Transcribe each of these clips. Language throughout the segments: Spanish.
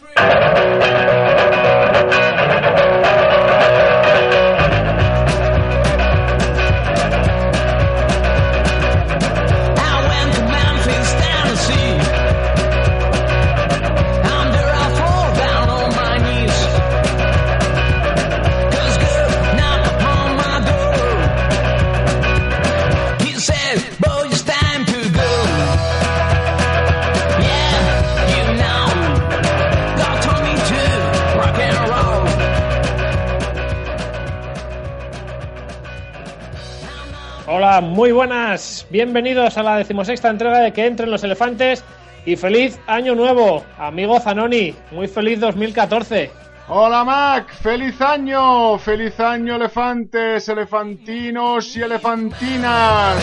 country. Muy buenas. Bienvenidos a la decimosexta entrega de Que entren los elefantes y feliz año nuevo, amigo Zanoni. Muy feliz 2014. Hola Mac, feliz año, feliz año elefantes, elefantinos y elefantinas.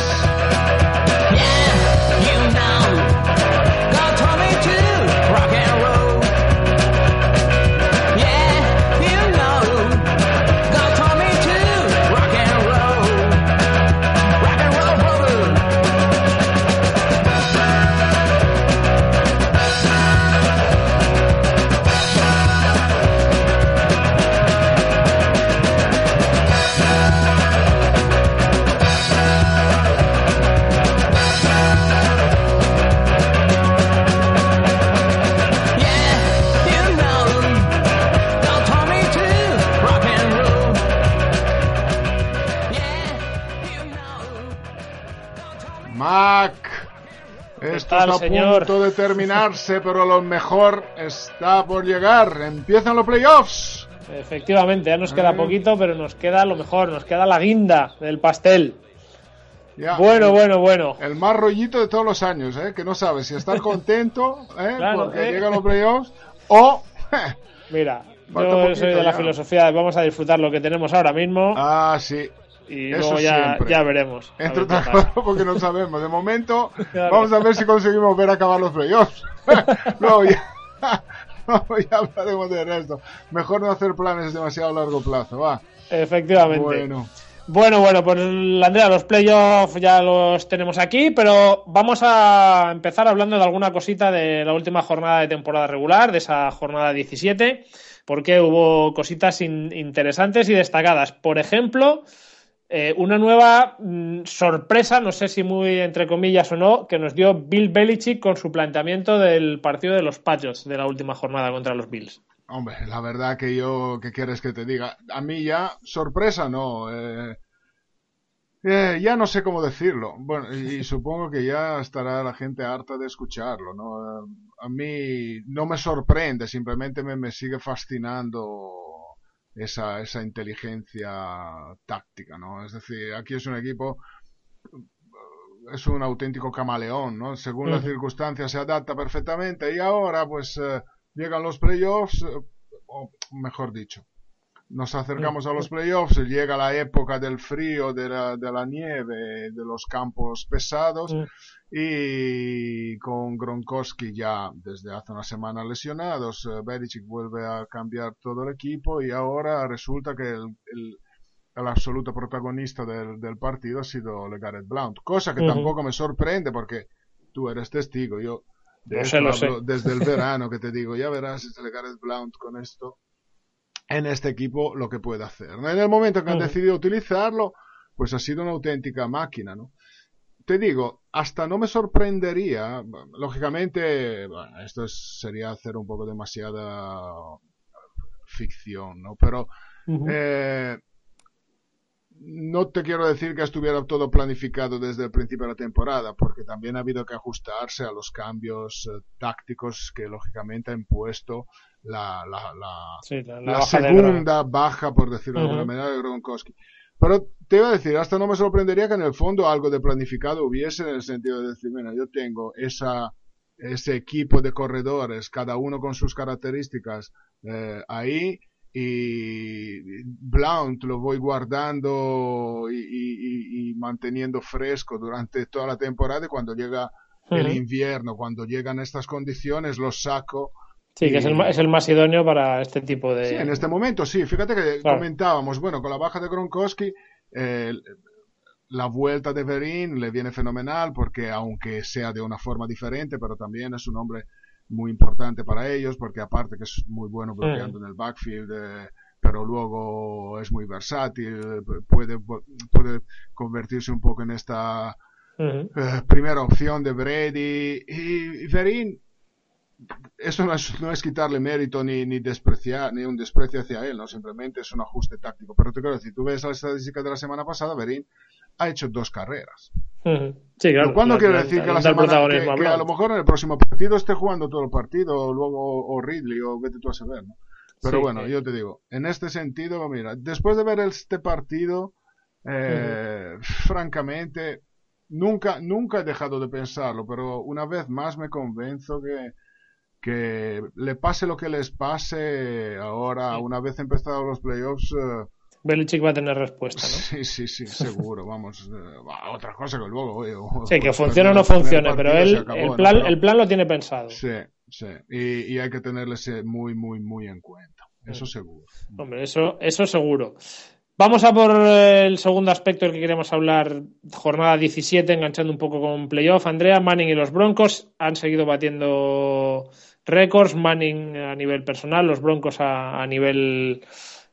Está a punto de terminarse, pero lo mejor está por llegar. Empiezan los playoffs. Efectivamente, ya nos queda poquito, pero nos queda lo mejor, nos queda la guinda del pastel. bueno, bueno, bueno. El más rollito de todos los años, ¿eh? que no sabes si estar contento ¿eh? porque ¿eh? llegan los playoffs o... Mira, yo soy de la filosofía de vamos a disfrutar lo que tenemos ahora mismo. Ah, sí y luego ya, ya veremos. Entre otras cosas porque no sabemos. De momento, vamos a ver si conseguimos ver acabar los playoffs. luego ya, ya hablaremos de resto. Mejor no hacer planes demasiado a largo plazo, va. Efectivamente. Bueno. Bueno, bueno, pues Andrea, los playoffs ya los tenemos aquí, pero vamos a empezar hablando de alguna cosita de la última jornada de temporada regular, de esa jornada 17, porque hubo cositas interesantes y destacadas. Por ejemplo, eh, una nueva mm, sorpresa, no sé si muy entre comillas o no, que nos dio Bill Belichick con su planteamiento del partido de los Patriots de la última jornada contra los Bills. Hombre, la verdad que yo, ¿qué quieres que te diga? A mí ya, sorpresa no. Eh, eh, ya no sé cómo decirlo. Bueno, y, supongo que ya estará la gente harta de escucharlo, ¿no? a mí no me sorprende, simplemente me sigue fascinando esa, esa inteligencia táctica, ¿no? Es decir, aquí es un equipo, es un auténtico camaleón, ¿no? Según las circunstancias se adapta perfectamente y ahora pues eh, llegan los playoffs, eh, o mejor dicho, nos acercamos a los playoffs, llega la época del frío, de la, de la nieve, de los campos pesados y con Gronkowski ya desde hace una semana lesionados, eh, Belichick vuelve a cambiar todo el equipo y ahora resulta que el, el, absoluto protagonista del, del, partido ha sido Legarrette Blount, cosa que tampoco me sorprende porque tú eres testigo, yo desde el verano que te digo, ya verás este Legarrette Blount con esto en este equipo lo que puede hacer. En el momento que han decidido utilizarlo, pues ha sido una auténtica máquina, ¿no? Te digo, hasta no me sorprendería, lógicamente, bueno, esto sería hacer un poco demasiada ficción, ¿no? Pero eh, no te quiero decir que estuviera todo planificado desde el principio de la temporada, porque también ha habido que ajustarse a los cambios eh, tácticos que lógicamente ha impuesto la, la, la, segunda baja, por decirlo de alguna manera, de Gronkowski. Pero te iba a decir, hasta no me sorprendería que en el fondo algo de planificado hubiese en el sentido de decir, mira, yo tengo esa, ese equipo de corredores, cada uno con sus características eh, ahí, y Blount lo voy guardando y, manteniendo fresco durante toda la temporada y cuando llega el invierno, cuando llegan estas condiciones, lo saco Sí, que es el, es el, más idóneo para este tipo de. Sí, en este momento sí. Fíjate que comentábamos, bueno, con la baja de Gronkowski, eh, la vuelta de Verín le viene fenomenal porque, aunque sea de una forma diferente, pero también es un hombre muy importante para ellos, porque aparte que es muy bueno bloqueando en el backfield, eh, pero luego es muy versátil, puede, puede convertirse un poco en esta eh, primera opción de Brady. Y, y Verín, eso no es, no es, quitarle mérito ni, ni despreciar, ni un desprecio hacia él, no, simplemente es un ajuste táctico. Pero te quiero decir, tú ves la estadística de la semana pasada, Verín ha hecho dos carreras. Sí, claro. ¿Cuándo quiere decir que, la semana, que, a lo mejor en el próximo partido esté jugando todo el partido, o luego o Ridley, o vete tú a saber, ¿no? Pero bueno, yo te digo, en este sentido, mira, después de ver este partido, eh, francamente, nunca, nunca he dejado de pensarlo, pero una vez más me convenzo que, que le pase lo que les pase ahora, una vez empezados los playoffs. Eh, Belichick va a tener respuesta, ¿no? Sí, sí, sí, seguro, vamos. Eh, otra cosa que luego. sí, que funcione o no funcione, pero él, el, plan, el plan lo tiene pensado. Sí, sí. Y, y hay que tenerle muy, muy, muy en cuenta. Eso seguro. Hombre, eso, eso seguro. Vamos a por el segundo aspecto del que queremos hablar, jornada 17, enganchando un poco con playoff. Andrea, Manning y los Broncos han seguido batiendo récords, Manning a nivel personal, los Broncos a, nivel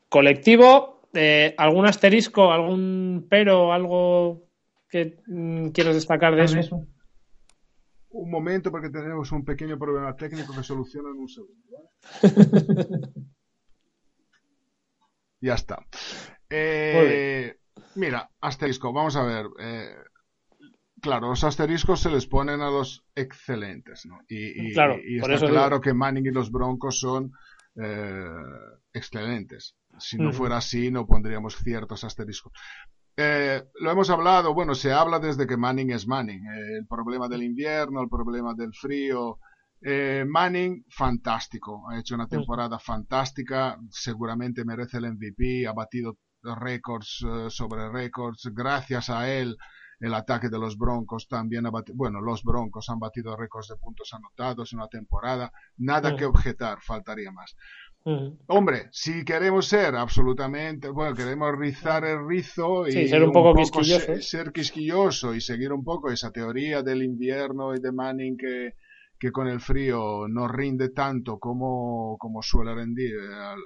colectivo. Eh, ¿Algún asterisco, algún pero, algo que mm, quieras destacar de eso? Un momento porque tenemos un pequeño problema técnico que soluciona en un segundo. ya está. Eh, mira, asterisco, vamos a ver. Eh, claro, los asteriscos se les ponen a los excelentes, ¿no? Y, claro, está claro que Manning y los Broncos son eh, excelentes. Si no fuera así, no pondríamos ciertos asteriscos. lo hemos hablado, bueno, se habla desde que Manning es Manning. el problema del invierno, el problema del frío. Manning, fantástico. Ha hecho una temporada fantástica. Seguramente merece el MVP. Ha batido récords eh, sobre récords. Gracias a él, el ataque de los Broncos también ha batido, bueno, los Broncos han batido récords de puntos anotados en una temporada. Nada que objetar, faltaría más. Hombre, si queremos ser absolutamente, bueno, queremos rizar el rizo y ser un poco, quisquilloso. Ser, quisquilloso y seguir un poco esa teoría del invierno y de Manning que, que con el frío no rinde tanto como, como suele rendir al,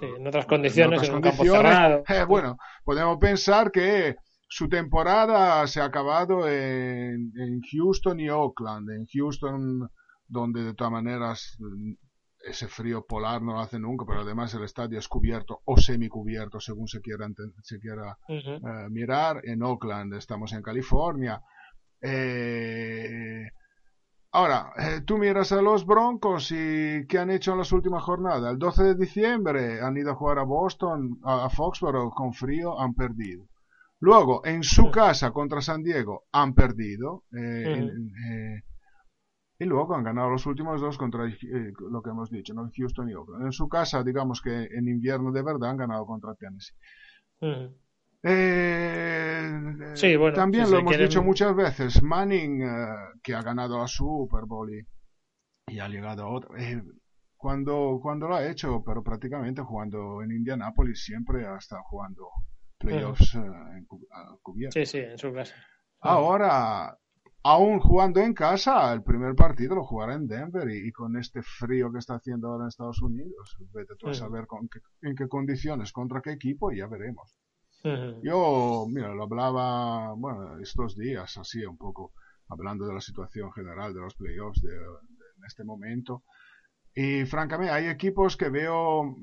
Sí, en otras condiciones, en, un campo cerrado. Eh, bueno, podemos pensar que su temporada se ha acabado en, Houston y Oakland. En Houston, donde de todas maneras ese frío polar no lo hace nunca, pero además el estadio es cubierto o semicubierto, según se quiera, se quiera eh, mirar. En Oakland estamos en California. Eh, Ahora, eh, tú miras a los Broncos y ¿qué han hecho en las últimas jornadas? El 12 de diciembre han ido a jugar a Boston, a, Foxborough con frío, han perdido. Luego, en su casa contra San Diego, han perdido. Y luego han ganado los últimos dos contra lo que hemos dicho, ¿no? Houston y Oakland. En su casa, digamos que en invierno de verdad han ganado contra Tennessee. Eh, sí, bueno, también lo hemos dicho muchas veces. Manning, eh, que ha ganado la Super Bowl y, ha llegado a otro. Eh, cuando, cuando lo ha hecho, pero prácticamente jugando en Indianapolis, siempre ha estado jugando playoffs en, cubierto. Sí, sí, en su casa. Ahora, aún jugando en casa, el primer partido lo jugará en Denver y, con este frío que está haciendo ahora en Estados Unidos, vete tú a saber con en qué condiciones, contra qué equipo y ya veremos. Yo, mira, lo hablaba, bueno, estos días, así un poco, hablando de la situación general de los playoffs de, en este momento. Y francamente, hay equipos que veo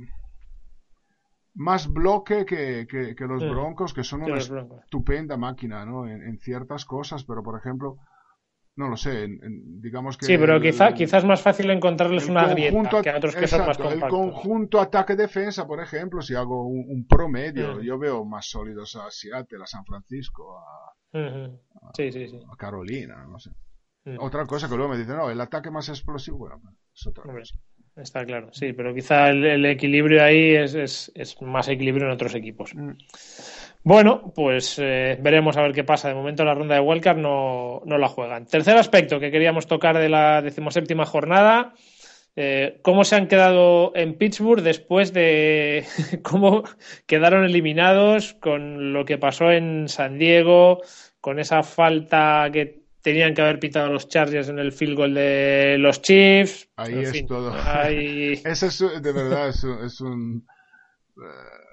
más bloque que, que, los Broncos, que son una estupenda máquina, ¿no? En, ciertas cosas, pero por ejemplo, no lo sé, digamos que... Sí, pero quizá, quizás es más fácil encontrarles una grieta que a otros que son más compactos. El conjunto ataque-defensa, por ejemplo, si hago un, promedio, yo veo más sólidos a Seattle, a San Francisco, a, Carolina, no sé. Otra cosa que luego me dicen, no, el ataque más explosivo, bueno, es otra cosa. Está claro, sí, pero quizá el, equilibrio ahí es, es, es, más equilibrio en otros equipos. Bueno, pues eh, veremos a ver qué pasa. De momento la ronda de Wildcard no, no la juegan. Tercer aspecto que queríamos tocar de la decimoséptima jornada. Eh, cómo se han quedado en Pittsburgh después de cómo quedaron eliminados con lo que pasó en San Diego, con esa falta que tenían que haber pitado los Chargers en el field goal de los Chiefs. Ahí es todo. Ese es, de verdad, es, un... Eh,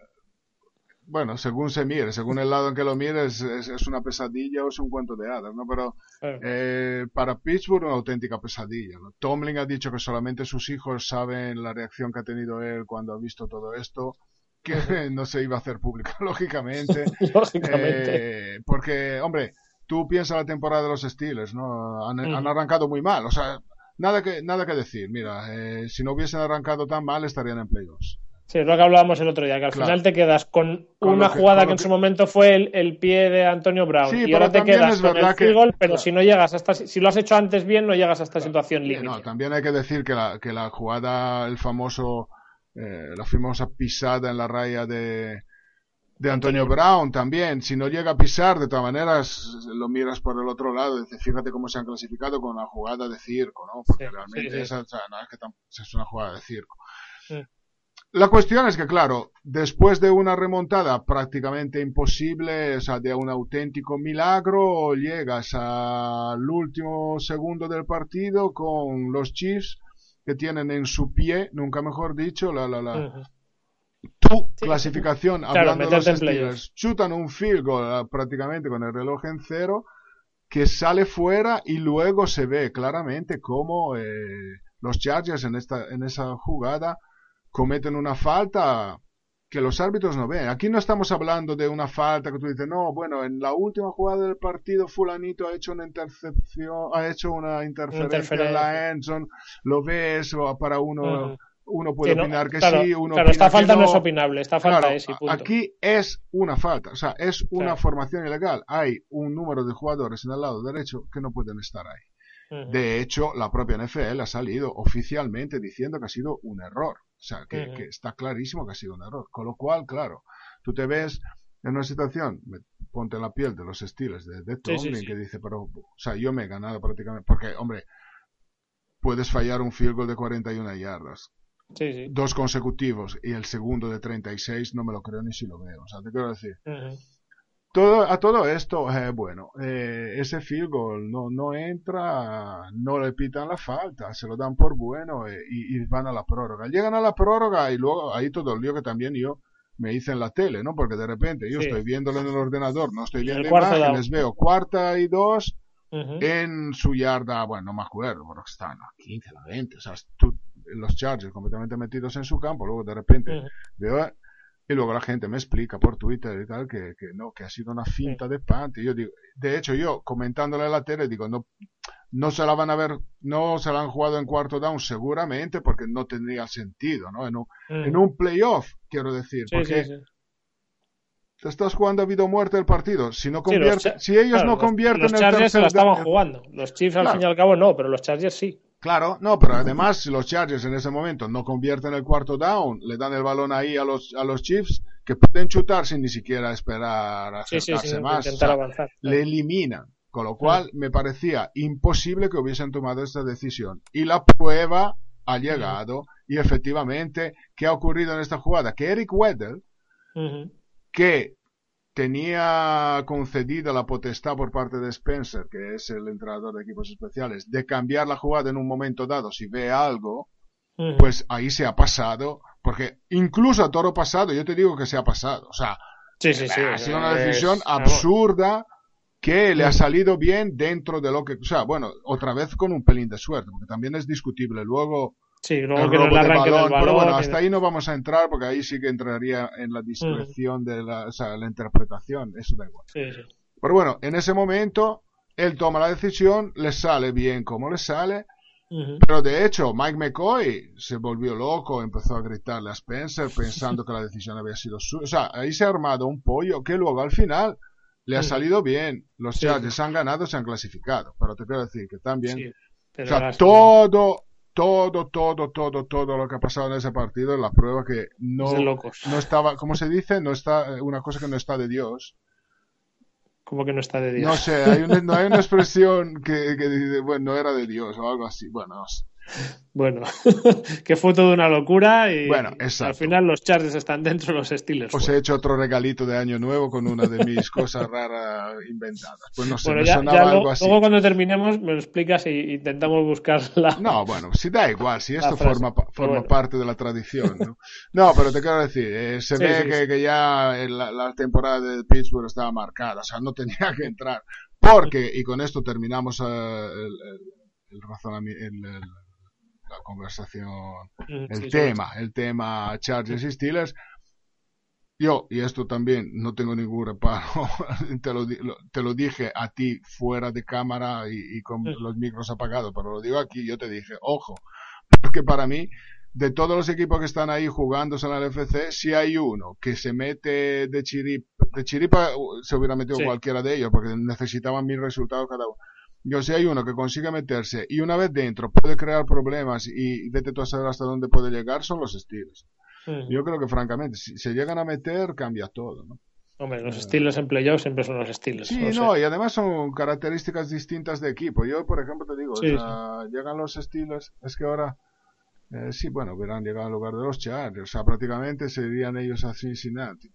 bueno, según se mire, según el lado en que lo mires, es, una pesadilla o es un cuento de hadas, ¿no? Pero eh, para Pittsburgh una auténtica pesadilla. ¿no? Tomlin ha dicho que solamente sus hijos saben la reacción que ha tenido él cuando ha visto todo esto que no se iba a hacer pública, lógicamente. lógicamente. Eh, porque, hombre, tú piensas la temporada de los Steelers, ¿no? Han, arrancado muy mal, o sea, nada que, nada que decir. Mira, eh, si no hubiesen arrancado tan mal, estarían en playoffs. Sí, es lo que hablábamos el otro día, que al final te quedas con, una jugada que, en su momento fue el, pie de Antonio Brown y ahora te quedas con el field goal, pero si no llegas hasta si lo has hecho antes bien, no llegas a esta situación límite. No, también hay que decir que la, que la jugada, el famoso, eh, la famosa pisada en la raya de, de Antonio Brown también. Si no llega a pisar, de todas maneras, lo miras por el otro lado. Dices, fíjate cómo se han clasificado con una jugada de circo, ¿no? Porque realmente Esa, es, que es una jugada de circo. La cuestión es que, claro, después de una remontada prácticamente imposible, o sea, de un auténtico milagro, llegas al último segundo del partido con los Chiefs que tienen en su pie, nunca mejor dicho, la, la, la, tu clasificación, hablando de los Steelers, chutan un field goal ah, prácticamente con el reloj en cero, que sale fuera y luego se ve claramente cómo eh, los Chargers en, esta, en esa jugada cometen una falta que los árbitros no ven. Aquí no estamos hablando de una falta que tú dices, no, bueno, en la última jugada del partido fulanito ha hecho una intercepción, ha hecho una interferencia, en la endzone, lo ves para uno uno puede opinar que sí, uno claro, esta falta no. es opinable, esta falta es y punto. Aquí es una falta, o sea, es una formación ilegal. Hay un número de jugadores en el lado derecho que no pueden estar ahí. De hecho, la propia NFL ha salido oficialmente diciendo que ha sido un error. O sea, que, está clarísimo que ha sido un error. Con lo cual, claro, tú te ves en una situación, ponte en la piel de los estilos de, de Tomlin, que dice, pero, o sea, yo me he ganado prácticamente, porque, hombre, puedes fallar un field goal de 41 yardas dos consecutivos y el segundo de 36 no me lo creo ni si lo veo. O sea, te quiero decir. Todo, a todo esto, eh, bueno, eh, ese field goal no, no entra, no le pitan la falta, se lo dan por bueno eh, y, van a la prórroga. Llegan a la prórroga y luego ahí todo el lío que también yo me hice en la tele, ¿no? Porque de repente yo estoy viéndolo en el ordenador, no estoy viendo imágenes, veo cuarta y dos en su yarda, bueno, no me acuerdo, porque están a 15, a 20, o sea, tú, los Chargers completamente metidos en su campo, luego de repente veo y luego la gente me explica por Twitter y tal que, que no, que ha sido una finta de pante. Y yo digo, de hecho yo comentándole a la tele digo, no, no se la van a ver, no se la han jugado en cuarto down seguramente porque no tendría sentido, ¿no? En un, en un playoff, quiero decir, porque te estás jugando a vida o muerte el partido. Si no convierte, si ellos no convierten los, los Chargers se la estaban jugando. Los Chiefs al fin y al cabo no, pero los Chargers sí. Claro, no, pero además si los Chargers en ese momento no convierten el cuarto down, le dan el balón ahí a los, a los Chiefs, que pueden chutar sin ni siquiera esperar a acercarse más. Le eliminan. Con lo cual me parecía imposible que hubiesen tomado esta decisión. Y la prueba ha llegado. Y efectivamente, ¿qué ha ocurrido en esta jugada? Que Eric Weddle, que tenía concedida la potestad por parte de Spencer, que es el entrenador de equipos especiales, de cambiar la jugada en un momento dado si ve algo, pues ahí se ha pasado, porque incluso a toro pasado, yo te digo que se ha pasado, o sea, ha sido una decisión absurda que le ha salido bien dentro de lo que, o sea, bueno, otra vez con un pelín de suerte, porque también es discutible. Luego, Sí, luego que no le arranque balón, Pero bueno, hasta ahí no vamos a entrar porque ahí sí que entraría en la discreción de la, o sea, la interpretación, eso da igual. Sí, sí. Pero bueno, en ese momento él toma la decisión, le sale bien como le sale, pero de hecho Mike McCoy se volvió loco, empezó a gritarle a Spencer pensando que la decisión había sido suya. O sea, ahí se ha armado un pollo que luego al final le ha salido bien. Los Chargers han ganado, se han clasificado. Pero te quiero decir que también... o sea, todo, todo, todo, todo, todo lo que ha pasado en ese partido es la prueba que no, no estaba, ¿cómo se dice? No está, eh, una cosa que no está de Dios. Como que no está de Dios. No sé, hay una, no hay una expresión que, que dice, bueno, no era de Dios o algo así. Bueno, Bueno, que fue toda una locura y bueno, al final los Chargers están dentro, los Steelers. Os he hecho otro regalito de Año Nuevo con una de mis cosas raras inventadas. Pues no sé, bueno, ya, Luego cuando terminemos me lo explicas y intentamos buscarla. No, bueno, si da igual, si esto forma, forma parte de la tradición. ¿no? no pero te quiero decir, eh, se ve que, ya la, temporada de Pittsburgh estaba marcada, o sea, no tenía que entrar. Porque, y con esto terminamos eh, el, el, razonamiento, la conversación, el tema, el tema Chargers y Steelers. Yo, y esto también no tengo ningún reparo, te, lo, te lo dije a ti fuera de cámara y, con los micros apagados, pero lo digo aquí, yo te dije, ojo, porque para mí, de todos los equipos que están ahí jugándose en el FC, si hay uno que se mete de chiripa, de chiripa se hubiera metido cualquiera de ellos, porque necesitaban mil resultados cada uno yo si hay uno que consigue meterse y una vez dentro puede crear problemas y vete tú a saber hasta dónde puede llegar, son los estilos. Yo creo que francamente, si se llegan a meter, cambia todo, ¿no? Hombre, los estilos en playoff siempre son los estilos. Sí, no, y además son características distintas de equipo. Yo, por ejemplo, te digo, llegan los estilos, es que ahora, eh, sí, bueno, verán llegar al lugar de los Chargers, o sea, prácticamente serían ellos a Cincinnati.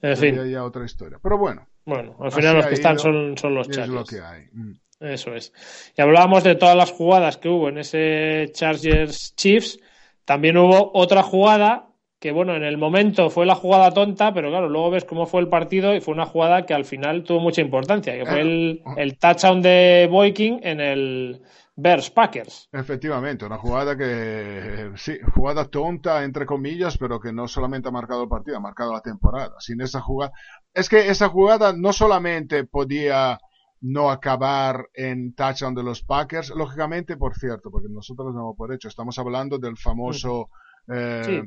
En fin. ya otra historia. Pero bueno. Bueno, al final los que están son, son los Chargers. Es lo que hay. Mm. Eso es. Y hablábamos de todas las jugadas que hubo en ese Chargers Chiefs. También hubo otra jugada que, bueno, en el momento fue la jugada tonta, pero claro, luego ves cómo fue el partido y fue una jugada que al final tuvo mucha importancia, que fue el, el touchdown de Boykin en el, Bears Packers. Efectivamente, una jugada que, sí, jugada tonta, entre comillas, pero que no solamente ha marcado el partido, ha marcado la temporada. Sin esa jugada, es que esa jugada no solamente podía no acabar en touchdown de los Packers, lógicamente, por cierto, porque nosotros no por hecho, estamos hablando del famoso eh,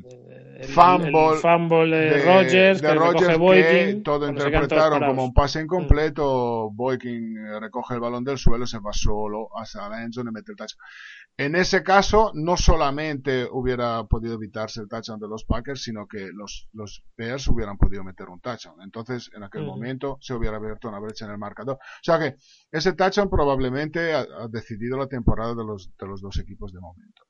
fumble, de, Rogers, que, todo interpretaron como un pase incompleto. Mm. Boykin eh, recoge el balón del suelo, se va solo hasta la endzone y mete el touchdown. En ese caso, no solamente hubiera podido evitarse el touchdown de los Packers, sino que los, los Bears hubieran podido meter un touchdown. Entonces, en aquel momento, se hubiera abierto una brecha en el marcador. O sea que ese touchdown probablemente ha, ha decidido la temporada de los, de los dos equipos de momento.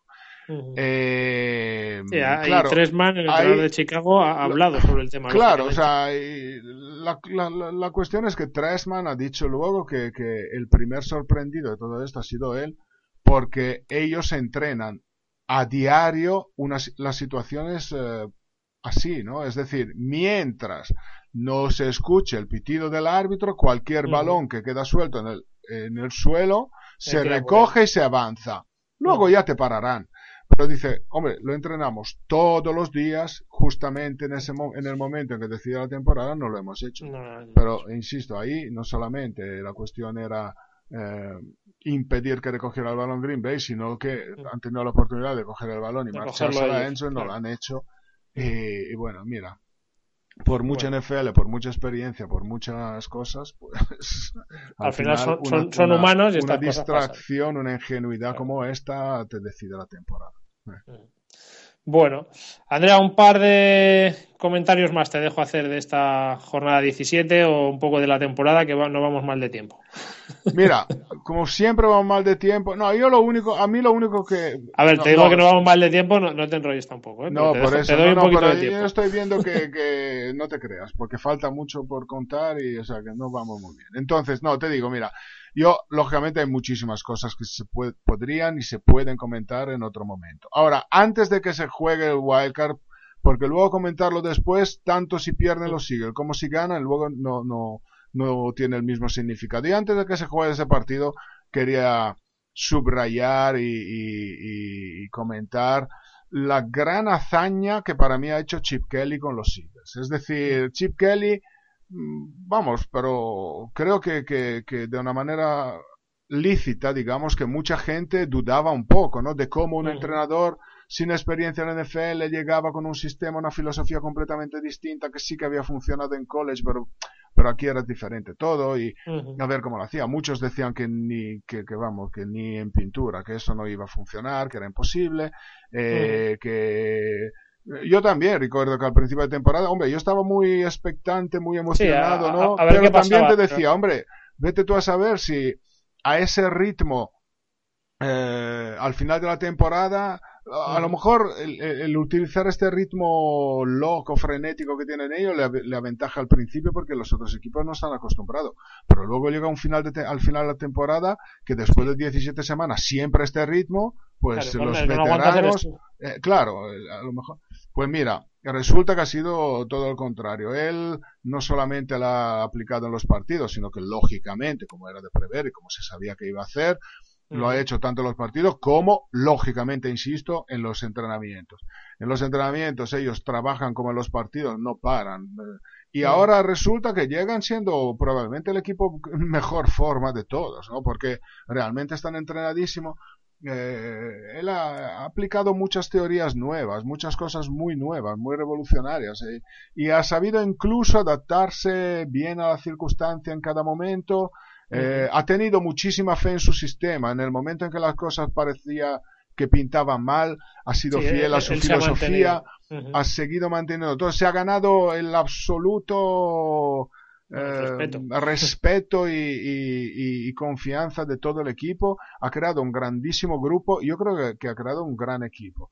Eh, claro, Tresman, el entrenador de Chicago, ha hablado sobre el tema. Claro, o sea, la, la, la, cuestión es que Tresman ha dicho luego que, que, el primer sorprendido de todo esto ha sido él, porque ellos entrenan a diario unas, las situaciones eh, así, ¿no? Es decir, mientras no se escuche el pitido del árbitro, cualquier balón que queda suelto en el, en el suelo se recoge y se avanza. Luego ya te pararán. Pero dice, hombre, lo entrenamos todos los días, justamente en, ese en el momento en que decide la temporada, no lo hemos hecho. Pero, insisto, ahí no solamente la cuestión era eh, impedir que recogiera el balón Green Bay, sino que han tenido la oportunidad de coger el balón y marcharse a Enzo y no lo han hecho. y bueno, mira, por mucha NFL, por mucha experiencia, por muchas cosas, pues al, final, son, humanos y una distracción, una ingenuidad como esta te decide la temporada. Mm. Bueno, Andrea, un par de comentarios más te dejo hacer de esta jornada 17 o un poco de la temporada que no vamos mal de tiempo. Mira, como siempre vamos mal de tiempo. No, yo lo único, a mí lo único que. A ver, te digo que no vamos mal de tiempo, no, te enrolles tampoco. ¿eh? No, por eso. Te doy un poquito de tiempo. Yo estoy viendo que, que, no te creas, porque falta mucho por contar y, o sea, que no vamos muy bien. Entonces, no, te digo, mira, yo, lógicamente, hay muchísimas cosas que se podrían y se pueden comentar en otro momento. Ahora, antes de que se juegue el wildcard, porque luego comentarlo después, tanto si pierden los siguen como si ganan, luego no, no, no tiene el mismo significado. Y antes de que se juegue ese partido, quería subrayar y, y, comentar la gran hazaña que para mí ha hecho Chip Kelly con los Eagles. Es decir, Chip Kelly vamos, pero creo que, que, que, de una manera lícita, digamos, que mucha gente dudaba un poco, ¿no? De cómo un entrenador sin experiencia en la NFL llegaba con un sistema, una filosofía completamente distinta que sí que había funcionado en college, pero, pero aquí era diferente todo y a ver cómo lo hacía. Muchos decían que ni, que, que, vamos, que ni en pintura, que eso no iba a funcionar, que era imposible, eh, que yo también recuerdo que al principio de temporada, hombre, yo estaba muy expectante, muy emocionado, ¿no? Pero también te decía, hombre, vete tú a saber si a ese ritmo eh, al final de la temporada, a, lo mejor el, utilizar este ritmo loco, frenético que tienen ellos le, aventaja al principio porque los otros equipos no están acostumbrados. Pero luego llega un final de al final de la temporada que después de 17 semanas siempre este ritmo, pues los veteranos, eh, claro, a lo mejor, pues mira, resulta que ha sido todo lo contrario. Él no solamente la ha aplicado en los partidos, sino que lógicamente, como era de prever y como se sabía que iba a hacer, lo ha hecho tanto en los partidos como, lógicamente, insisto, en los entrenamientos. En los entrenamientos ellos trabajan como en los partidos, no paran. Y ahora resulta que llegan siendo probablemente el equipo mejor forma de todos, ¿no? Porque realmente están entrenadísimos. Eh, él ha, aplicado muchas teorías nuevas, muchas cosas muy nuevas, muy revolucionarias, eh, y ha sabido incluso adaptarse bien a la circunstancia en cada momento, eh, ha tenido muchísima fe en su sistema. En el momento en que las cosas parecía que pintaban mal, ha sido fiel a su filosofía, ha, seguido manteniendo. Entonces se ha ganado el absoluto eh, respeto, y, confianza de todo el equipo. Ha creado un grandísimo grupo. Yo creo que ha creado un gran equipo.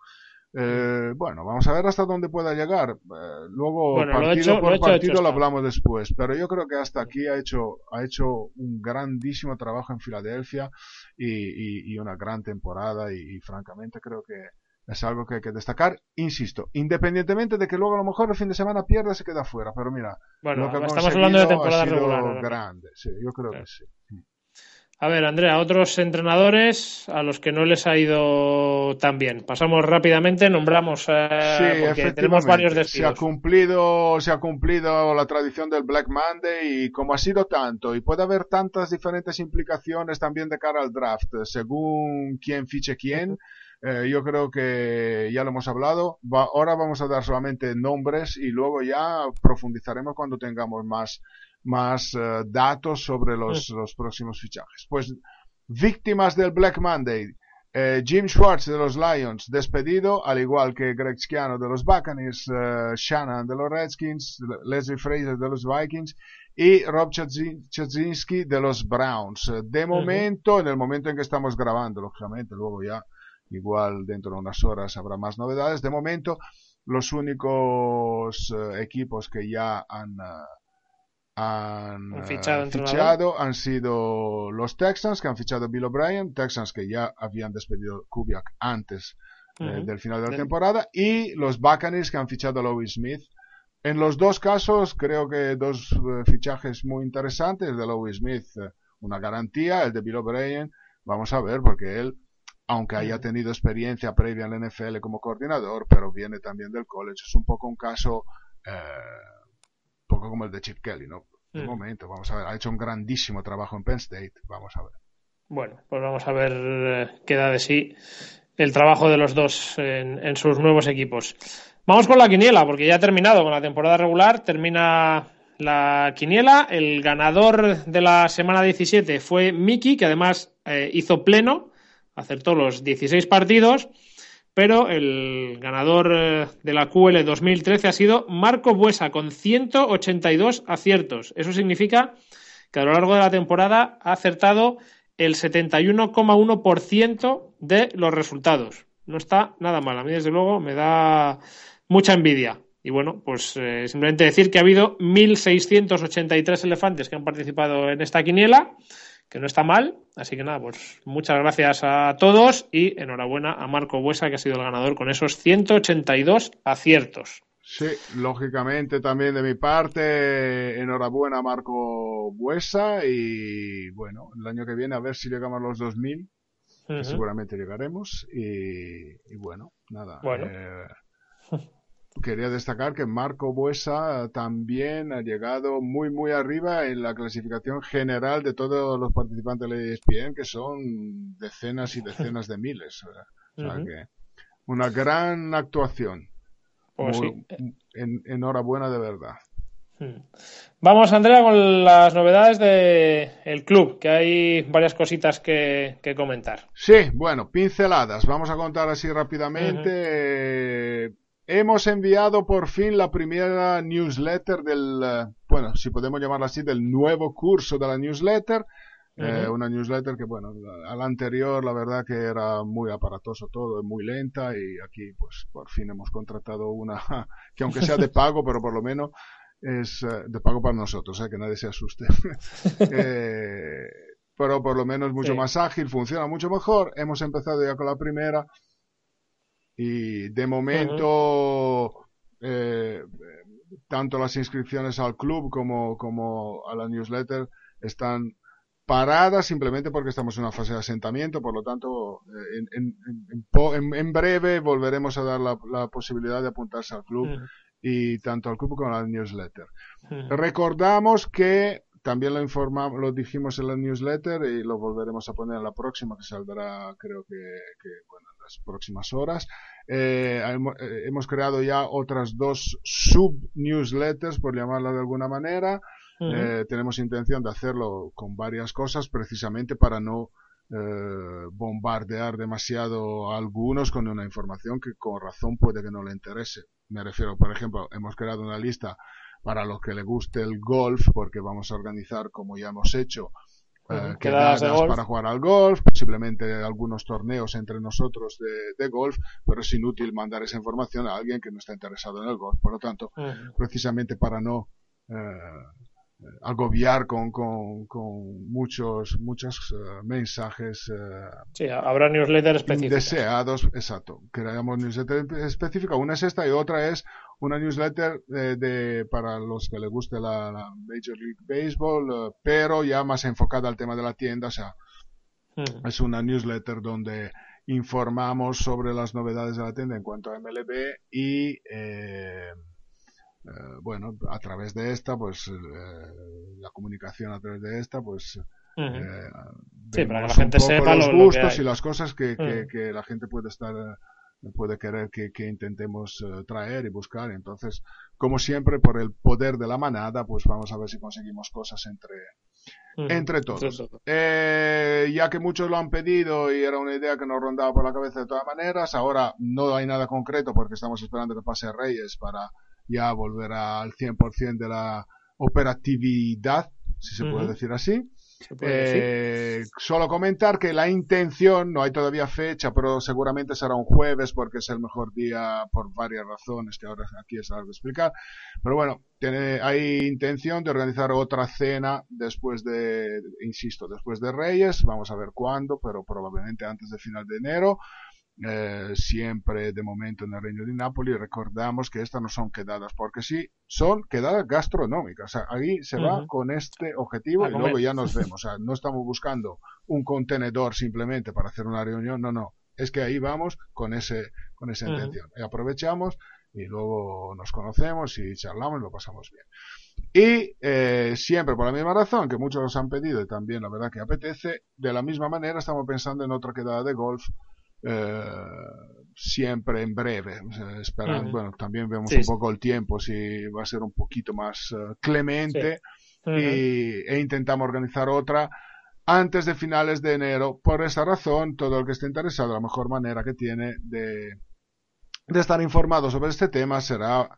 Eh, bueno, vamos a ver hasta dónde pueda llegar. Eh, luego, partido por partido lo hablamos después. Pero yo creo que hasta aquí ha hecho, ha hecho un grandísimo trabajo en Filadelfia y, una gran temporada. Y, francamente creo que es algo que hay que destacar. Insisto, independientemente de que luego a lo mejor el fin de semana pierda, se queda fuera. Pero mira, lo que estamos hablando de temporada regular. Grande, sí, yo creo que sí. A ver, Andrea, otros entrenadores a los que no les ha ido tan bien. Pasamos rápidamente, nombramos eh, porque tenemos varios despidos. Se ha cumplido, se ha cumplido la tradición del Black Monday y como ha sido tanto y puede haber tantas diferentes implicaciones también de cara al draft, según quién fiche quién. Eh, yo creo que ya lo hemos hablado. ahora vamos a dar solamente nombres y luego ya profundizaremos cuando tengamos más más eh, datos sobre los, los, próximos fichajes. Pues víctimas del Black Monday. Eh, Jim Schwartz de los Lions despedido, al igual que Greg Schiano de los Buccaneers, uh, Shannon de los Redskins, Leslie Fraser de los Vikings y Rob Chazinski de los Browns. De momento, en el momento en que estamos grabando, lógicamente, luego ya igual dentro de unas horas habrá más novedades. De momento, los únicos equipos que ya han han, eh, fichado, han sido los Texans que han fichado Bill O'Brien, Texans que ya habían despedido Kubiak antes eh, del final de la temporada y los Buccaneers que han fichado a Louis Smith. En los dos casos creo que dos eh, fichajes muy interesantes, el de Louis Smith una garantía, el de Bill O'Brien vamos a ver porque él aunque haya tenido experiencia previa en la NFL como coordinador, pero viene también del college, es un poco un caso poco como el de Chip Kelly, ¿no? De momento, vamos a ver, ha hecho un grandísimo trabajo en Penn State, vamos a ver. Bueno, pues vamos a ver eh, qué da de sí el trabajo de los dos en, sus nuevos equipos. Vamos con la quiniela, porque ya ha terminado con la temporada regular, termina la quiniela. El ganador de la semana 17 fue Miki, que además eh, hizo pleno, acertó los 16 partidos pero el ganador eh, de la QL 2013 ha sido Marco Buesa con 182 aciertos. Eso significa que a lo largo de la temporada ha acertado el 71,1% de los resultados. No está nada mal. A mí, desde luego, me da mucha envidia. Y bueno, pues eh, simplemente decir que ha habido 1.683 elefantes que han participado en esta quiniela que no está mal. Así que nada, pues muchas gracias a todos y enhorabuena a Marco Buesa, que ha sido el ganador con esos 182 aciertos. Sí, lógicamente también de mi parte, enhorabuena a Marco Buesa y bueno, el año que viene a ver si llegamos a los 2000, seguramente llegaremos y, bueno, nada. Bueno. Eh, quería destacar que Marco Buesa también ha llegado muy muy arriba en la clasificación general de todos los participantes de la ESPN, que son decenas y decenas de miles. O sea que una gran actuación. Pues enhorabuena de verdad. Hmm. Vamos, Andrea, con las novedades del club, que hay varias cositas que, comentar. Sí, bueno, pinceladas. Vamos a contar así rápidamente. Hemos enviado por fin la primera newsletter del, eh, bueno, si podemos llamarla así, del nuevo curso de la newsletter. eh, una newsletter que, bueno, a la anterior la verdad que era muy aparatoso todo, muy lenta y aquí pues por fin hemos contratado una que aunque sea de pago, pero por lo menos es eh, de pago para nosotros, eh, que nadie se asuste. pero por lo menos mucho más ágil, funciona mucho mejor. Hemos empezado ya con la primera y de momento tanto las inscripciones al club como, como a la newsletter están parada simplemente porque estamos en una fase de asentamiento, por lo tanto, eh, en, en, breve volveremos a dar la, posibilidad de apuntarse al club y tanto al club como a la newsletter. Recordamos que también lo informamos, lo dijimos en la newsletter y lo volveremos a poner en la próxima que saldrá, creo que, en las próximas horas. Eh, eh, hemos creado ya otras dos sub newsletters, por llamarlo de alguna manera. Eh, tenemos intención de hacerlo con varias cosas precisamente para no eh, bombardear demasiado a algunos con una información que con razón puede que no le interese. Me refiero, por ejemplo, hemos creado una lista para los que le guste el golf, porque vamos a organizar, como ya hemos hecho, eh, quedadas para jugar al golf, posiblemente algunos torneos entre nosotros de, golf, pero es inútil mandar esa información a alguien que no está interesado en el golf. Por lo tanto, precisamente para no agobiar con, con, con muchos muchos uh, mensajes uh, sí habrá newsletters específicos. deseados exacto. Creamos newsletter específica una es esta y otra es una newsletter de, de para los que les guste la, la Major League Baseball uh, pero ya más enfocada al tema de la tienda o sea mm. es una newsletter donde informamos sobre las novedades de la tienda en cuanto a MLB y eh, eh, bueno, a través de esta, pues eh, la comunicación a través de esta, pues eh, sí, para que la gente sepa los gustos y las cosas que, que, la gente puede estar puede querer que, que intentemos traer y buscar. Entonces, como siempre, por el poder de la manada, pues vamos a ver si conseguimos cosas entre, entre todos. ya que muchos lo han pedido y era una idea que nos rondaba por la cabeza de todas maneras, ahora no hay nada concreto porque estamos esperando que pase Reyes para ya volverá al 100% de la operatividad, si se puede decir así. Eh, solo comentar que la intención, no hay todavía fecha, pero seguramente será un jueves porque es el mejor día por varias razones que ahora aquí es de explicar. Pero bueno, tiene, hay intención de organizar otra cena después de, insisto, después de Reyes. Vamos a ver cuándo, pero probablemente antes de final de enero. Eh, siempre de momento en el Reino de Nápoles. Recordamos que estas no son quedadas porque sí, son quedadas gastronómicas. O sea, ahí se va con este objetivo y luego ya nos vemos. O sea, no estamos buscando un contenedor simplemente para hacer una reunión, no, no. Es que ahí vamos con ese con esa intención. Y aprovechamos y luego nos conocemos y charlamos y lo pasamos bien. Y eh, siempre por la misma razón que muchos nos han pedido y también la verdad que apetece, de la misma manera estamos pensando en otra quedada de golf siempre en breve. esperando, Bueno, también vemos un poco el tiempo, si va a ser un poquito más eh, clemente. y, e intentamos organizar otra antes de finales de enero. Por esa razón, todo el que esté interesado, la mejor manera que tiene de, de estar informado sobre este tema será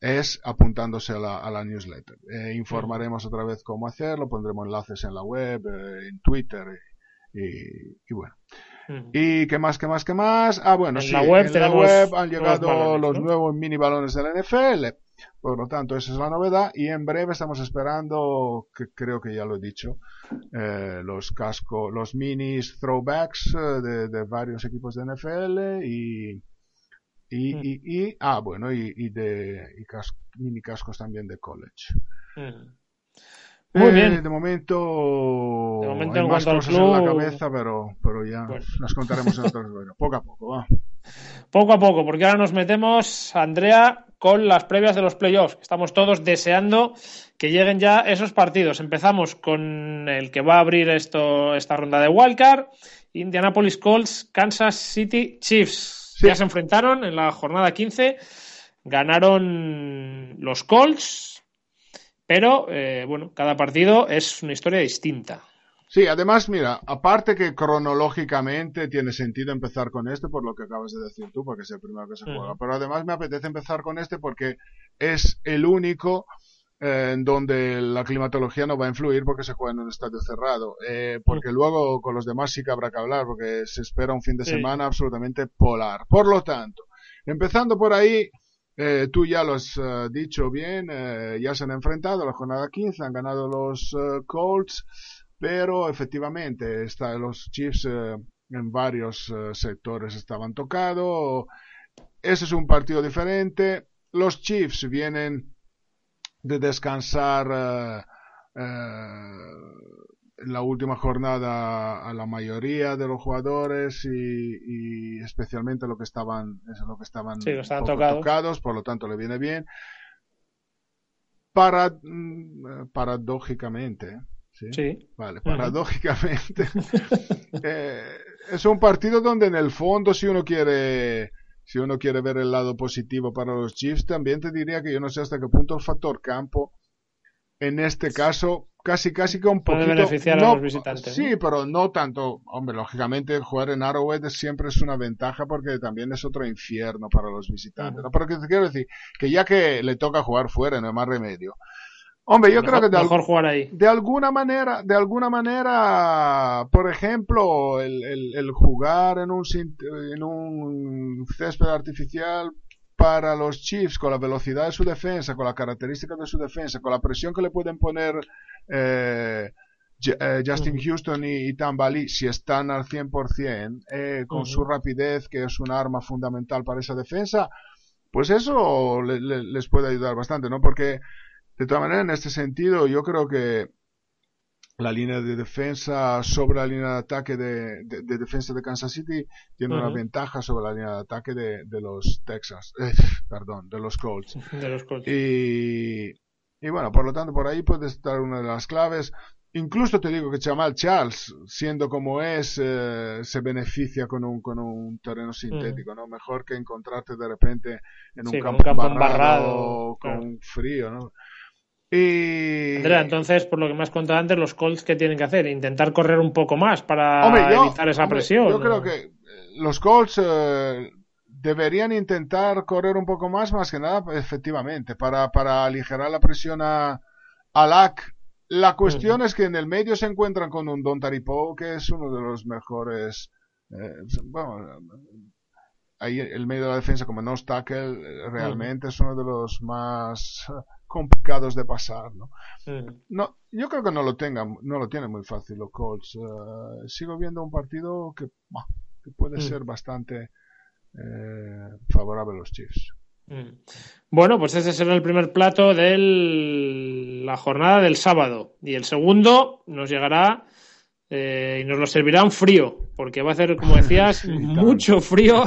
es apuntándose a la, a la newsletter. Eh, informaremos otra vez cómo hacerlo, pondremos enlaces en la web, en Twitter y bueno. ¿Y qué más, qué más, qué más? Ah, bueno, sí, en la web han llegado los nuevos mini balones del NFL. Por lo tanto, esa es la novedad. Y en breve estamos esperando, que creo que ya lo he dicho, eh, los cascos, los minis throwbacks eh, de, varios equipos de NFL y, y, mm. y, ah, bueno, y, de mini cascos también de college. Mm. Muy bien. Eh, de momento, de momento hay más cosas en la cabeza, pero, pero ya las contaremos en otras Poco a poco, va. Poco a poco, porque ahora nos metemos, Andrea, con las previas de los playoffs. Estamos todos deseando que lleguen ya esos partidos. Empezamos con el que va a abrir esto, esta ronda de Wildcard. Indianapolis Colts, Kansas City Chiefs. Ya se enfrentaron en la jornada 15. Ganaron los Colts pero, eh, bueno, cada partido es una historia distinta. Sí, además, mira, aparte que cronológicamente tiene sentido empezar con este por lo que acabas de decir tú, porque es el primero que se juega, pero además me apetece empezar con este porque es el único eh, en donde la climatología no va a influir porque se juega en un estadio cerrado. Eh, porque luego con los demás sí que habrá que hablar porque se espera un fin de semana absolutamente polar. Por lo tanto, empezando por ahí, eh, tú ya lo has dicho bien, ya se han enfrentado a la jornada 15, han ganado los Colts, pero efectivamente está, los Chiefs en varios sectores estaban tocados. Ese es un partido diferente. Los Chiefs vienen de descansar eh, eh, en la última jornada a la mayoría de los jugadores y, especialmente lo que estaban lo que estaban, tocados. por lo tanto le viene bien para paradójicamente ¿sí? vale paradójicamente eh, es un partido donde en el fondo si uno quiere si uno quiere ver el lado positivo para los Chiefs, también te diría que yo no sé hasta qué punto el factor campo, en este caso, casi casi que un Puede beneficiar a los visitantes. Sí, pero no tanto. Hombre, lógicamente jugar en Arrowhead siempre es una ventaja porque también es otro infierno para los visitantes. ¿no? Pero que te quiero decir que ya que le toca jugar fuera, no hay más remedio. Hombre, yo creo que de, mejor jugar ahí. de alguna manera, de alguna manera, por ejemplo, el, el, jugar en un, en un césped artificial para los Chiefs con la velocidad de su defensa, con las características de su defensa, con la presión que le pueden poner eh, eh Justin Houston y, Tambali si están al 100%, eh, con su rapidez, que es un arma fundamental para esa defensa, pues eso les puede ayudar bastante, ¿no? Porque de todas maneras, en este sentido, yo creo que la línea de defensa sobre la línea de ataque de, defensa de Kansas City tiene una ventaja sobre la línea de ataque de, los Texas, eh, perdón, de los Colts. Y, y bueno, por lo tanto, por ahí puede estar una de las claves. Incluso te digo que Chamal Charles, siendo como es, eh, se beneficia con un, con un terreno sintético, ¿no? Mejor que encontrarte de repente en un, campo, embarrado, con frío, ¿no? Y... Andrea, entonces, por lo que me has contado antes, los Colts, ¿qué tienen que hacer? ¿Intentar correr un poco más para evitar esa presión? Yo creo que eh, los Colts eh, deberían intentar correr un poco más, más que nada, efectivamente, para, para aligerar la presión a, a LAC. La cuestión es que en el medio se encuentran con un Don Taripo, que es uno de los mejores. Eh, bueno, ahí el medio de la defensa como no tackle realmente es uno de los más complicados de pasar, ¿no? No, yo creo que no lo tengan, no lo tienen muy fácil los Colts. Eh, sigo viendo un partido que, puede ser bastante eh, favorable a los Chiefs. Bueno, pues ese será el primer plato de la jornada del sábado. Y el segundo nos llegará eh, y nos lo servirán frío, porque va a hacer, como decías, mucho frío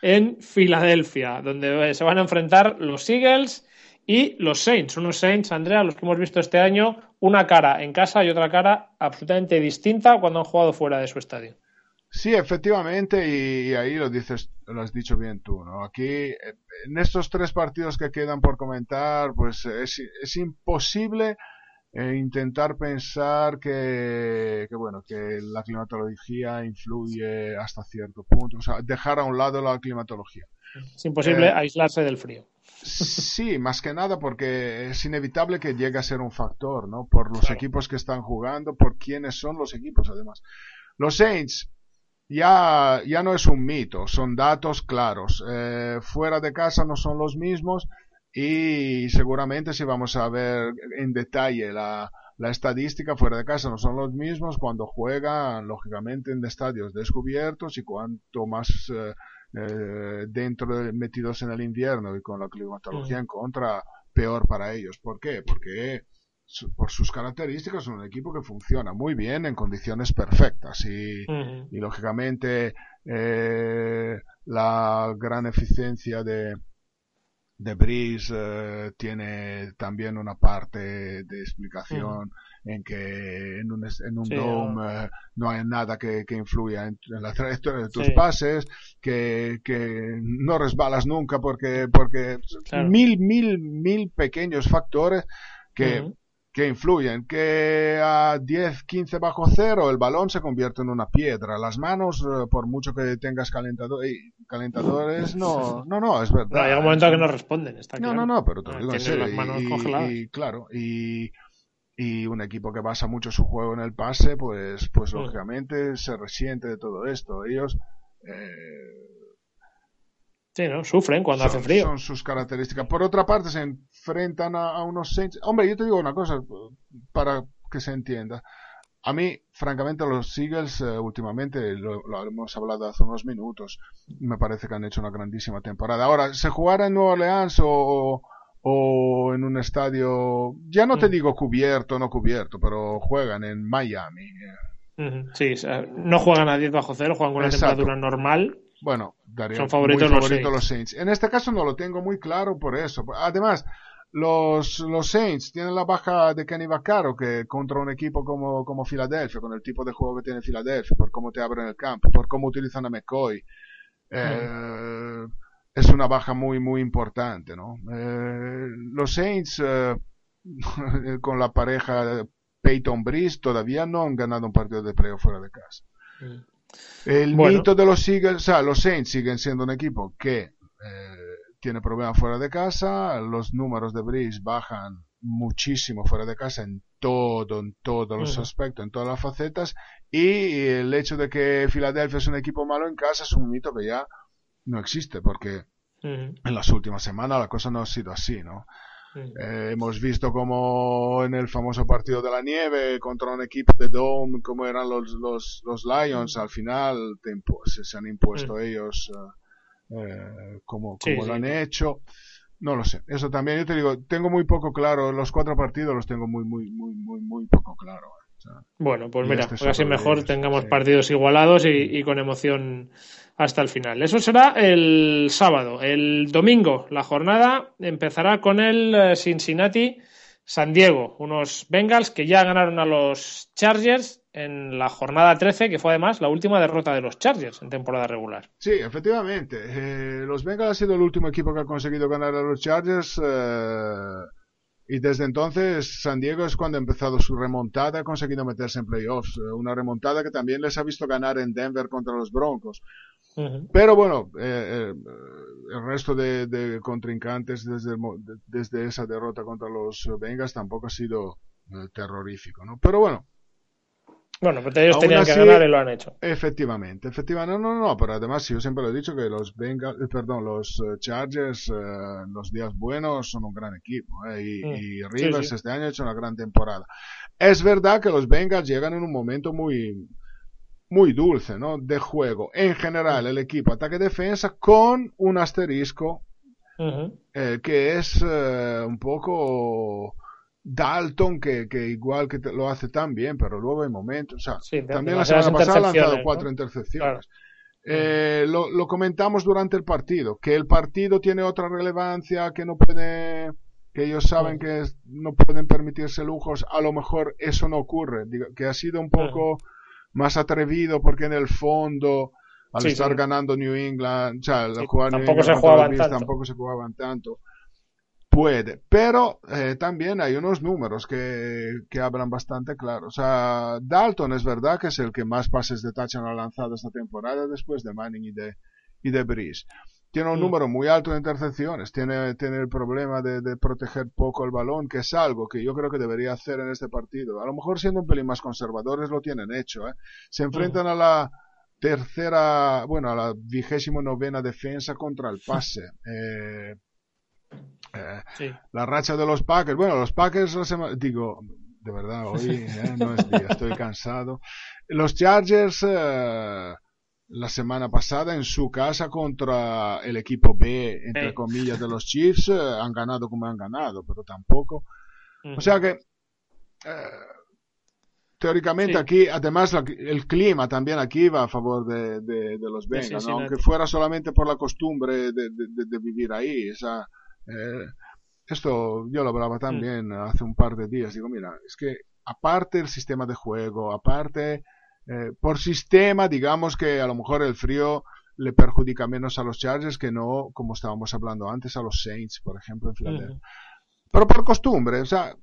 en Filadelfia, donde se van a enfrentar los Eagles y los Saints, unos Saints, Andrea, los que hemos visto este año, una cara en casa y otra cara absolutamente distinta cuando han jugado fuera de su estadio. Sí, efectivamente, y, ahí lo dices, lo has dicho bien tú, ¿no? Aquí, en estos tres partidos que quedan por comentar, pues es, es imposible eh, intentar pensar que, que, bueno, que la climatología influye hasta cierto punto, o sea, dejar a un lado la climatología. Es imposible eh, aislarse del frío. Sí, más que nada porque es inevitable que llegue a ser un factor, ¿no? Por los equipos que están jugando, por quiénes son los equipos, además. Los Saints ya, ya no es un mito, son datos claros. Eh, fuera de casa no son los mismos y seguramente si vamos a ver en detalle la, la estadística fuera de casa no son los mismos cuando juegan lógicamente en estadios descubiertos y cuanto más eh, eh, dentro de, metidos en el invierno y con la climatología en contra, peor para ellos. ¿Por qué? Porque por sus características son un equipo que funciona muy bien en condiciones perfectas y, y lógicamente eh, la gran eficiencia de, de Breeze eh, tiene también una parte de explicación en que en un, en un dome eh, no hay nada que, que influya en, la trayectoria de tus pases, que, que no resbalas nunca porque, porque mil, mil, mil pequeños factores que que influyen, que a 10, 15 bajo cero el balón se convierte en una piedra. Las manos, eh, por mucho que tengas calentador, calentadores, no, no, no, es verdad. hay un momento que no responden, está No, no, no, pero te digo en serio. y, claro, y, y un equipo que basa mucho su juego en el pase, pues, pues lógicamente se resiente de todo esto. Ellos, eh, Sí, ¿no? Sufren cuando hace frío. Son sus características. Por otra parte, se enfrentan a, unos Saints. Hombre, yo te digo una cosa para que se entienda. A mí, francamente, los Eagles eh, últimamente, lo, hemos hablado hace unos minutos, me parece que han hecho una grandísima temporada. Ahora, se jugara en Nueva Orleans o, o en un estadio, ya no te mm. digo cubierto o no cubierto, pero juegan en Miami. Sí, no juegan a 10 bajo cero, juegan con una temperatura normal bueno, daría Son favoritos, los, Saints. En este caso no lo tengo muy claro por eso. Además, los, los Saints tienen la baja de Kenny Vaccaro que contra un equipo como, como Filadelfia, con el tipo de juego que tiene Filadelfia, por cómo te abren el campo, por cómo utilizan a McCoy. Eh, es una baja muy, muy importante, ¿no? Eh, los Saints, eh, con la pareja Peyton Brice, todavía no han ganado un partido de playoff fuera de casa. El mito de los Eagles, o sea, los Saints siguen siendo un equipo que eh, tiene problemas fuera de casa, los números de Breeze bajan muchísimo fuera de casa en todo, en todos los aspectos, en todas las facetas, y el hecho de que Filadelfia es un equipo malo en casa es un mito que ya no existe, porque en las últimas semanas la cosa no ha sido así, ¿no? Eh, hemos visto como en el famoso partido de la nieve contra un equipo de Dome, como eran los, los, los Lions, al final se, se, han impuesto ellos eh, eh, como, como lo han hecho. No lo sé. Eso también, yo te digo, tengo muy poco claro. Los cuatro partidos los tengo muy, muy, muy, muy, muy poco claro. Bueno, pues mira, este casi mejor tengamos partidos igualados y, y con emoción hasta el final. Eso será el sábado. El domingo, la jornada empezará con el eh, Cincinnati San Diego, unos Bengals que ya ganaron a los Chargers en la jornada 13, que fue además la última derrota de los Chargers en temporada regular. Sí, efectivamente. Eh, los Bengals ha sido el último equipo que ha conseguido ganar a los Chargers. Eh, y desde entonces San Diego es cuando ha empezado su remontada, ha conseguido meterse en playoffs. una remontada que también les ha visto ganar en Denver contra los Broncos. Pero bueno, eh, eh, el resto de, contrincantes desde, desde, esa derrota contra los Bengals tampoco ha sido eh, terrorífico, ¿no? Pero bueno. Bueno, pero ellos tenían que ganar y lo han hecho. Efectivamente, efectivamente. No, no, no, pero además yo siempre lo he dicho que los Bengals, perdón, los Chargers, los días buenos son un gran equipo. Y, mm. y, Rivers este año ha hecho una gran temporada. Es verdad que los Bengals llegan en un momento muy muy dulce, ¿no? De juego. En general, el equipo ataque-defensa con un asterisco eh, que es eh, un poco Dalton, que, igual que lo hace tan bien, pero luego hay momentos. O sea, también la semana pasada ha lanzado cuatro intercepciones. Eh, lo, lo, comentamos durante el partido, que el partido tiene otra relevancia, que no puede, que ellos saben que no pueden permitirse lujos, a lo mejor eso no ocurre, que ha sido un poco más atrevido porque en el fondo al estar ganando New England, o sea, tampoco, se jugaban tampoco se jugaban tanto. Puede, pero eh, también hay unos números que, que hablan bastante claro. O sea, Dalton es verdad que es el que más pases de touchdown ha lanzado esta temporada después de Manning y de, y de Breeze tiene un mm. número muy alto de intercepciones, tiene, tiene el problema de, proteger poco el balón, que es algo que yo creo que debería hacer en este partido. A lo mejor siendo un pelín más conservadores lo tienen hecho. ¿eh? Se enfrentan a la tercera, bueno, a la vigésimo novena defensa contra el pase. Eh, eh, la racha de los Packers, bueno, los Packers, digo, de verdad, hoy no es día, estoy cansado. Los Chargers la semana pasada en su casa contra el equipo B, entre comillas, de los Chiefs. Eh, han ganado como han ganado, pero tampoco. O sea que, eh, teóricamente aquí, además el clima también aquí va a favor de, de, los Bengals, aunque fuera solamente por la costumbre de, vivir ahí. O eh, esto yo lo hablaba también mm. hace un par de días. Digo, mira, es que aparte el sistema de juego, aparte eh, por sistema, digamos que a lo mejor el frío le perjudica menos a los Chargers que no, como estábamos hablando antes, a los Saints, por ejemplo, en Filadelfia. Pero por costumbre, o sea,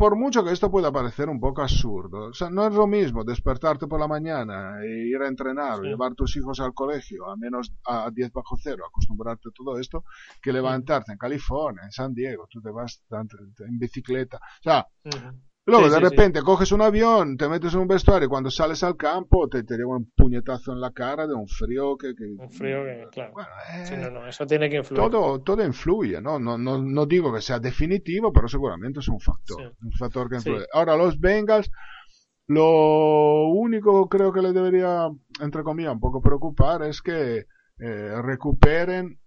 por mucho que esto pueda parecer un poco absurdo, o sea, no es lo mismo despertarte por la mañana e ir a entrenar o llevar tus hijos al colegio a menos a 10 bajo cero, acostumbrarte a todo esto, que levantarte en California, en San Diego, tú te vas en bicicleta. O sea, Luego, de repente, coges un avión, te metes en un vestuario y cuando sales al campo te, te lleva un puñetazo en la cara de un frío que... un frío que, claro. Bueno, eh, no, no, eso tiene que influir. Todo, todo influye, ¿no? No, ¿no? no digo que sea definitivo, pero seguramente es un factor. Un factor que influye. Ahora, los Bengals, lo único creo que les debería, entre comillas, un poco preocupar es que eh, recuperen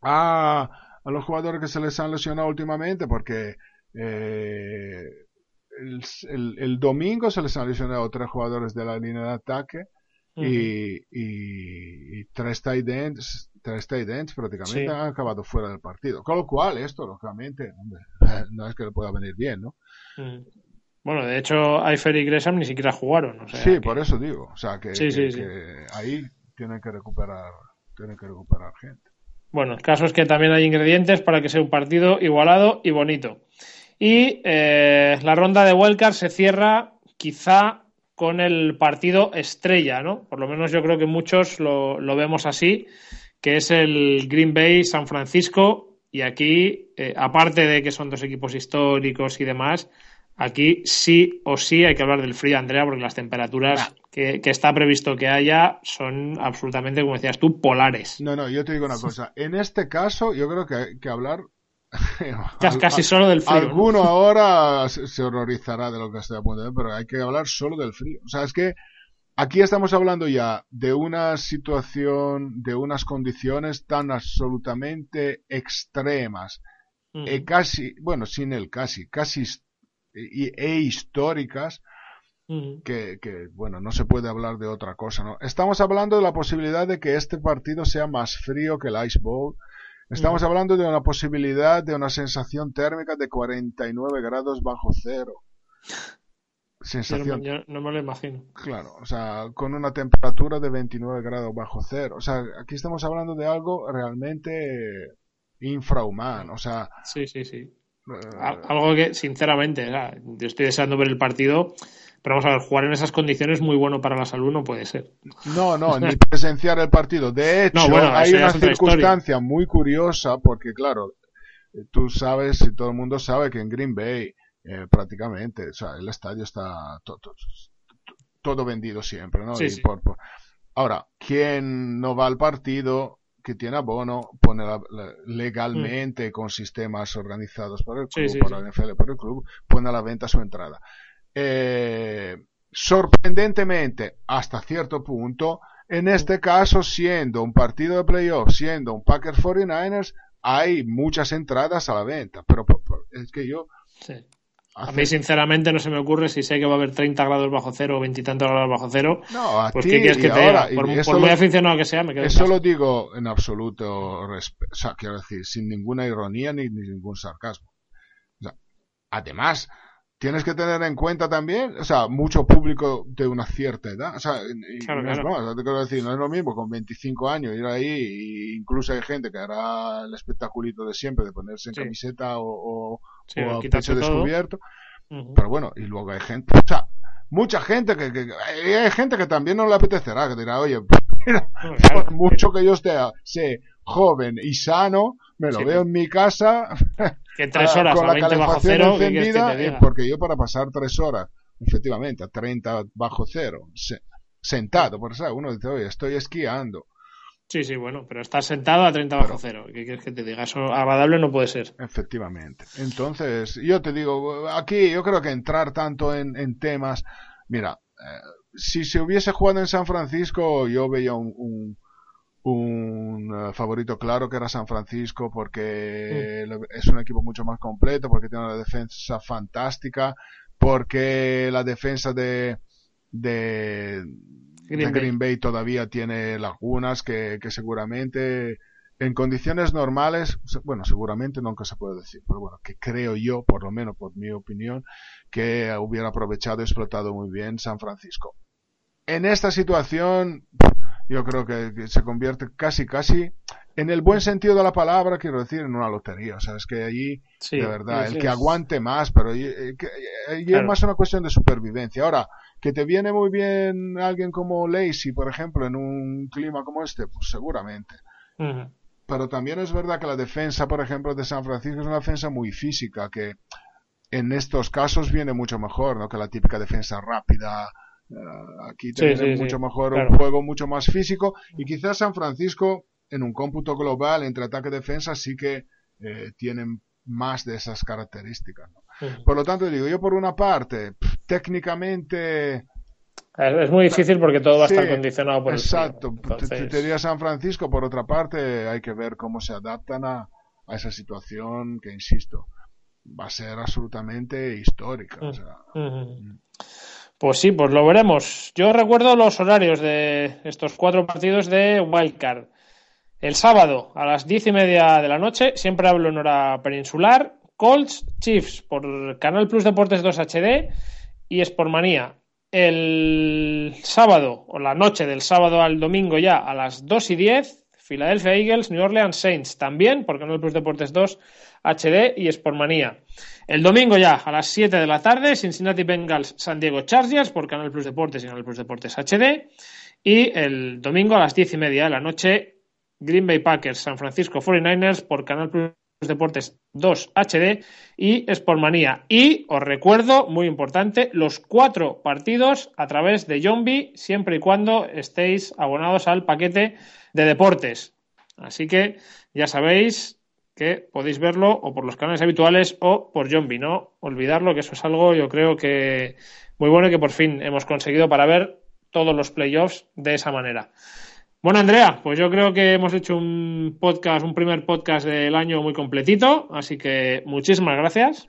a, a los jugadores que se les han lesionado últimamente, porque eh, el, domingo se les han lesionado tres jugadores de la línea de ataque y, tres tight ends, tres tight ends prácticamente han acabado fuera del partido. Con lo cual, esto, lógicamente, no es que le pueda venir bien, ¿no? Bueno, de hecho, Eifer y Gresham ni siquiera jugaron. sí, por eso digo. O sea, que, que ahí tienen que recuperar, tienen que recuperar gente. Bueno, el caso es que también hay ingredientes para que sea un partido igualado y bonito. Y eh, la ronda de Wildcard se cierra quizá con el partido estrella, ¿no? Por lo menos yo creo que muchos lo, vemos así, que es el Green Bay San Francisco. Y aquí, eh, aparte de que son dos equipos históricos y demás, aquí sí o sí hay que hablar del frío, Andrea, porque las temperaturas que, está previsto que haya son absolutamente, como decías tú, polares. No, no, yo te digo una cosa. En este caso, yo creo que hay que hablar Casi solo del frío. Alguno ahora se horrorizará de lo que estoy a punto de pero hay que hablar solo del frío. O sea, es que aquí estamos hablando ya de una situación, de unas condiciones tan absolutamente extremas, e casi, bueno, sin el casi, casi e, históricas, que, que, bueno, no se puede hablar de otra cosa, ¿no? Estamos hablando de la posibilidad de que este partido sea más frío que el Ice Bowl Estamos hablando de una posibilidad de una sensación térmica de 49 grados bajo cero. Sensación. no me lo imagino. Claro, o sea, con una temperatura de 29 grados bajo cero. O sea, aquí estamos hablando de algo realmente infrahumano. O sea. Sí, sí, sí. Eh, algo que, sinceramente, yo estoy deseando ver el partido pero vamos a ver, jugar en esas condiciones muy bueno para la salud no puede ser. No, no, ni presenciar el partido. De hecho, hay una circunstancia muy curiosa porque, claro, tú sabes y todo el mundo sabe que en Green Bay eh, prácticamente, o sea, el estadio está todo, vendido siempre, ¿no? Ahora, ¿quién no va al partido? que tiene abono, pone legalmente con sistemas organizados por el club, por la NFL, por el club, pone a la venta su entrada eh, sorprendentemente, hasta cierto punto, en este caso, siendo un partido de playoff, siendo un Packers 49ers, hay muchas entradas a la venta. Pero, es que yo. A mí, sinceramente, no se me ocurre si sé que va a haber 30 grados bajo cero o 20 tantos grados bajo cero. No, a pues ¿qué quieres que te? Por, muy aficionado que sea, me quedo Eso lo digo en absoluto respeto. O sea, quiero decir, sin ninguna ironía ni, ningún sarcasmo. además, tienes que tener en cuenta también, o sea, mucho público de una cierta edad. O sea, no, Es, te quiero decir, no es lo mismo con 25 años ir ahí, e incluso hay gente que hará el espectaculito de siempre, de ponerse en camiseta o, o, a pecho descubierto. Pero bueno, y luego hay gente, o sea, mucha gente que, que, hay gente que también no le apetecerá, que dirá, oye, mira, por mucho que yo esté, sé joven y sano, me lo veo en mi casa que tres horas con la calefacción encendida, porque yo para pasar tres horas, efectivamente, a 30 bajo cero, sentado, por eso uno dice, oye, estoy esquiando. Sí, sí, bueno, pero estás sentado a 30 bajo cero. ¿Qué quieres que te diga? Eso agradable no puede ser. Efectivamente. Entonces, yo te digo, aquí yo creo que entrar tanto en, temas. Mira, eh, si se hubiese jugado en San Francisco, yo veía un un eh, favorito claro que era San Francisco porque es un equipo mucho más completo, porque tiene una defensa fantástica, porque la defensa de, de, Green, Bay. todavía tiene lagunas que, que seguramente en condiciones normales, bueno, seguramente nunca se puede decir, pero bueno, que creo yo, por lo menos por mi opinión, que hubiera aprovechado y explotado muy bien San Francisco. En esta situación, yo creo que, se convierte casi casi en el buen sentido de la palabra, quiero decir, en una lotería. O sea, es que allí, de verdad, el que aguante más, pero allí, eh, es más una cuestión de supervivencia. Ahora, que te viene muy bien alguien como Lacey, por ejemplo, en un clima como este, pues seguramente. Pero también es verdad que la defensa, por ejemplo, de San Francisco es una defensa muy física, que en estos casos viene mucho mejor, ¿no? Que la típica defensa rápida, eh, aquí te mucho mejor un juego mucho más físico y quizás San Francisco en un cómputo global entre ataque y defensa sí que eh, tienen más de esas características. Por lo tanto, digo, yo por una parte, técnicamente... Es muy difícil porque todo va a estar condicionado por exacto. el Exacto. Te, diría San Francisco, por otra parte, hay que ver cómo se adaptan a, a esa situación que, insisto, va a ser absolutamente histórica. Mm. Pues sí, pues lo veremos. Yo recuerdo los horarios de estos cuatro partidos de Wildcard. El sábado a las diez y media de la noche, siempre hablo en hora peninsular, Colts Chiefs por Canal Plus Deportes 2 HD y Sportmanía. El sábado, o la noche del sábado al domingo ya a las 2 y 10, Philadelphia Eagles, New Orleans Saints también por Canal Plus Deportes 2 HD y Sportmanía. El domingo ya a las 7 de la tarde, Cincinnati Bengals, San Diego Chargers por Canal Plus Deportes y Canal Plus Deportes HD. Y el domingo a las 10 y media de la noche, Green Bay Packers, San Francisco 49ers por Canal Plus Deportes 2 HD y Sportmanía. Y os recuerdo, muy importante, los cuatro partidos a través de Yombi, siempre y cuando estéis abonados al paquete de deportes. Así que ya sabéis que podéis verlo o por los canales habituales o por Yombi. No olvidarlo, que eso es algo yo creo que muy bueno y que por fin hemos conseguido para ver todos los playoffs de esa manera. Bueno, Andrea, pues yo creo que hemos hecho un podcast, un primer podcast del año muy completito, así que muchísimas gracias.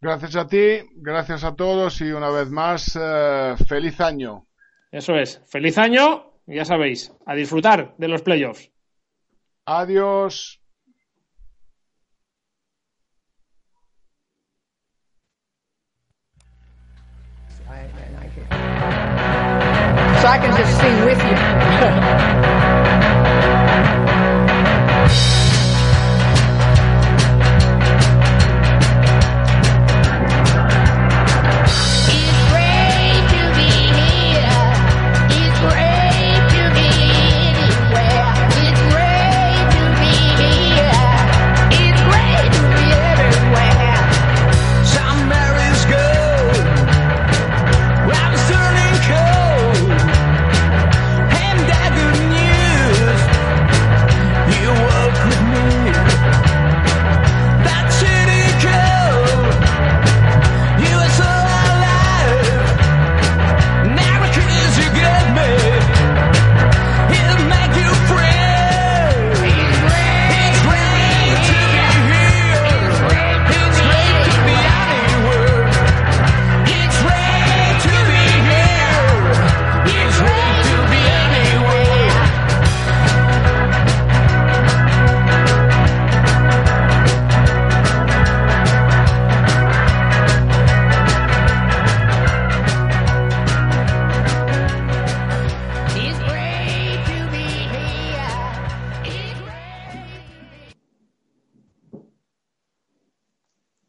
Gracias a ti, gracias a todos y una vez más, eh, feliz año. Eso es, feliz año, ya sabéis, a disfrutar de los playoffs. Adiós. Just sing with you.